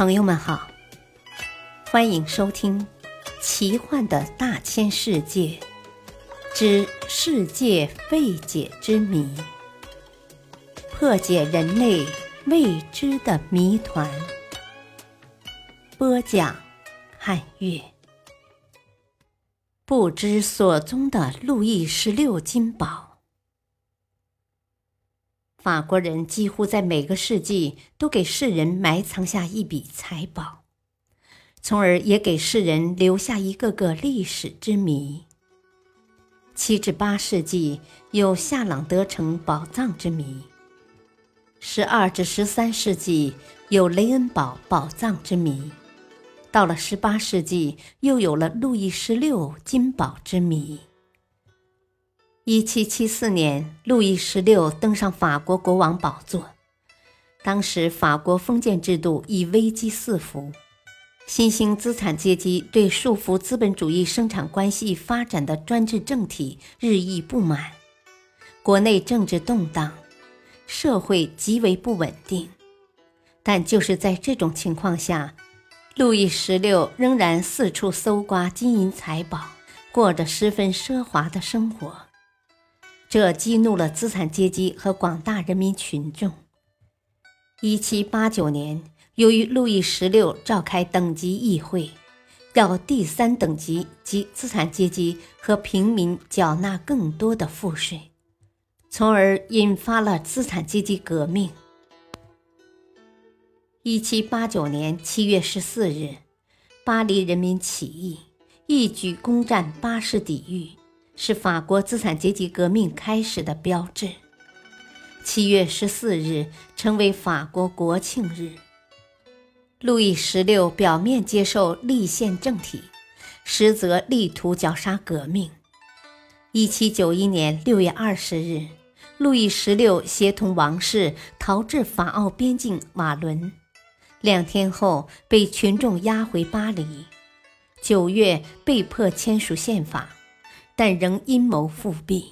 朋友们好，欢迎收听《奇幻的大千世界之世界未解之谜》，破解人类未知的谜团。播讲：汉月。不知所踪的路易十六金宝。法国人几乎在每个世纪都给世人埋藏下一笔财宝，从而也给世人留下一个个历史之谜。七至八世纪有夏朗德城宝藏之谜，十二至十三世纪有雷恩堡宝藏之谜，到了十八世纪又有了路易十六金宝之谜。一七七四年，路易十六登上法国国王宝座。当时，法国封建制度已危机四伏，新兴资产阶级对束缚资本主义生产关系发展的专制政体日益不满，国内政治动荡，社会极为不稳定。但就是在这种情况下，路易十六仍然四处搜刮金银财宝，过着十分奢华的生活。这激怒了资产阶级和广大人民群众。一七八九年，由于路易十六召开等级议会，要第三等级及资产阶级和平民缴纳更多的赋税，从而引发了资产阶级革命。一七八九年七月十四日，巴黎人民起义，一举攻占巴士底狱。是法国资产阶级革命开始的标志。七月十四日成为法国国庆日。路易十六表面接受立宪政体，实则力图绞杀革命。一七九一年六月二十日，路易十六协同王室逃至法奥边境瓦伦，两天后被群众押回巴黎。九月被迫签署宪法。但仍阴谋复辟。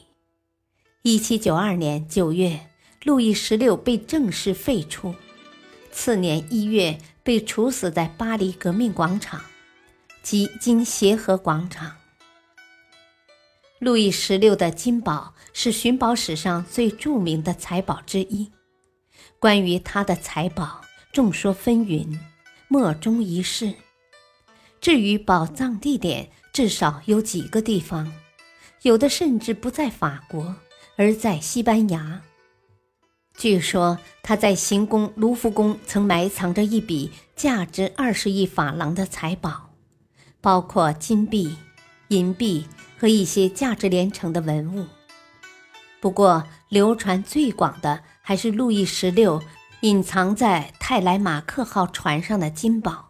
一七九二年九月，路易十六被正式废除。次年一月，被处死在巴黎革命广场，即今协和广场。路易十六的金宝是寻宝史上最著名的财宝之一。关于他的财宝，众说纷纭，莫衷一是。至于宝藏地点，至少有几个地方。有的甚至不在法国，而在西班牙。据说他在行宫卢浮宫曾埋藏着一笔价值二十亿法郎的财宝，包括金币、银币和一些价值连城的文物。不过，流传最广的还是路易十六隐藏在泰莱马克号船上的金宝。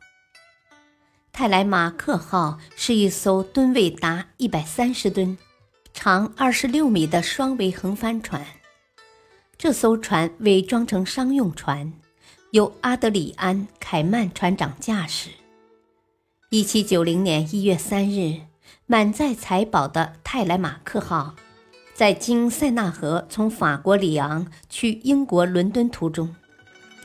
泰莱马克号是一艘吨位达一百三十吨。长二十六米的双桅横帆船，这艘船伪装成商用船，由阿德里安·凯曼船长驾驶。一七九零年一月三日，满载财宝的泰莱马克号，在经塞纳河从法国里昂去英国伦敦途中，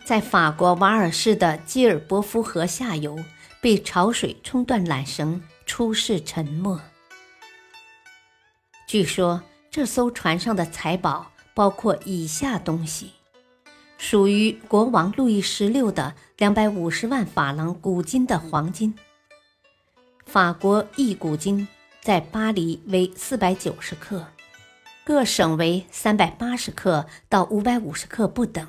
在法国瓦尔市的基尔伯夫河下游被潮水冲断缆绳，出事沉没。据说这艘船上的财宝包括以下东西：属于国王路易十六的两百五十万法郎古金的黄金。法国一古金在巴黎为四百九十克，各省为三百八十克到五百五十克不等。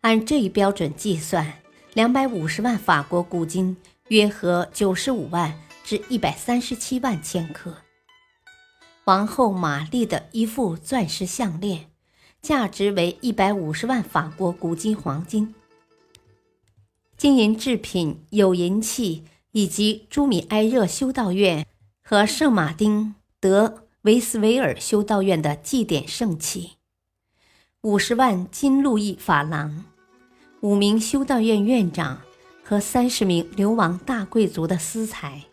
按这一标准计算，两百五十万法国古金约合九十五万至一百三十七万千克。王后玛丽的一副钻石项链，价值为一百五十万法国古金黄金。金银制品有银器，以及朱米埃热修道院和圣马丁德维斯维尔修道院的祭典圣器。五十万金路易法郎，五名修道院院长和三十名流亡大贵族的私财。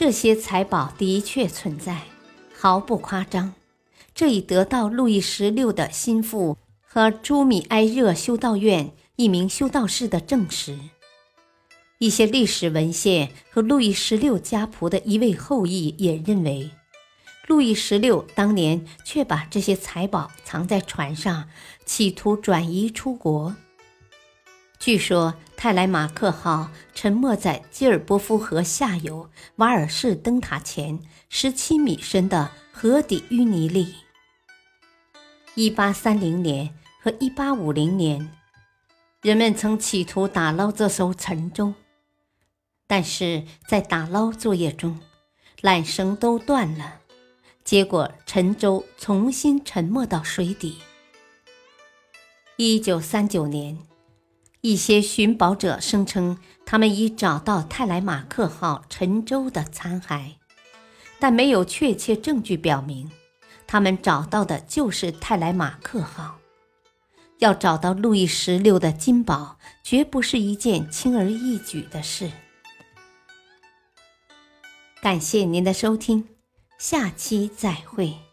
这些财宝的确存在，毫不夸张。这已得到路易十六的心腹和朱米埃热修道院一名修道士的证实。一些历史文献和路易十六家仆的一位后裔也认为，路易十六当年却把这些财宝藏在船上，企图转移出国。据说泰莱马克号沉没在基尔波夫河下游瓦尔士灯塔前十七米深的河底淤泥里。一八三零年和一八五零年，人们曾企图打捞这艘沉舟。但是在打捞作业中，缆绳都断了，结果沉舟重新沉没到水底。一九三九年，一些寻宝者声称他们已找到泰莱马克号沉舟的残骸，但没有确切证据表明他们找到的就是泰莱马克号。要找到路易十六的金宝，绝不是一件轻而易举的事。感谢您的收听，下期再会。